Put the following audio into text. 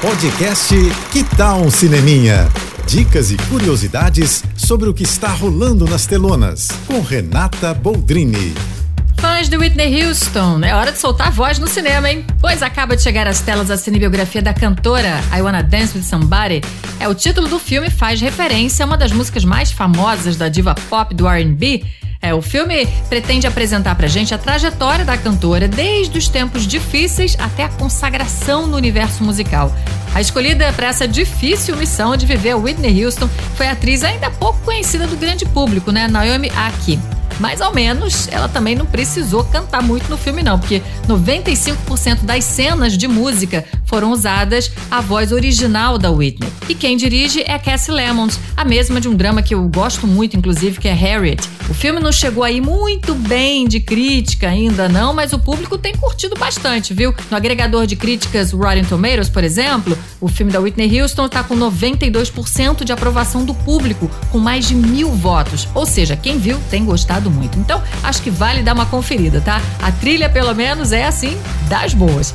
Podcast Que Tal um Cineminha? Dicas e curiosidades sobre o que está rolando nas telonas, com Renata Boldrini. Fãs de Whitney Houston, é hora de soltar a voz no cinema, hein? Pois acaba de chegar às telas a cinebiografia da cantora I Wanna Dance With Somebody. É o título do filme faz referência a uma das músicas mais famosas da diva pop do R&B, é, o filme pretende apresentar pra gente a trajetória da cantora desde os tempos difíceis até a consagração no universo musical. A escolhida para essa difícil missão de viver Whitney Houston foi a atriz ainda pouco conhecida do grande público, né, Naomi Aki. Mas ao menos ela também não precisou cantar muito no filme, não, porque 95% das cenas de música foram usadas a voz original da Whitney. E quem dirige é Cassie Lemons, a mesma de um drama que eu gosto muito, inclusive, que é Harriet. O filme não chegou aí muito bem de crítica ainda não, mas o público tem curtido bastante, viu? No agregador de críticas Rotten Tomatoes, por exemplo, o filme da Whitney Houston está com 92% de aprovação do público, com mais de mil votos. Ou seja, quem viu tem gostado muito. Então, acho que vale dar uma conferida, tá? A trilha, pelo menos, é assim, das boas.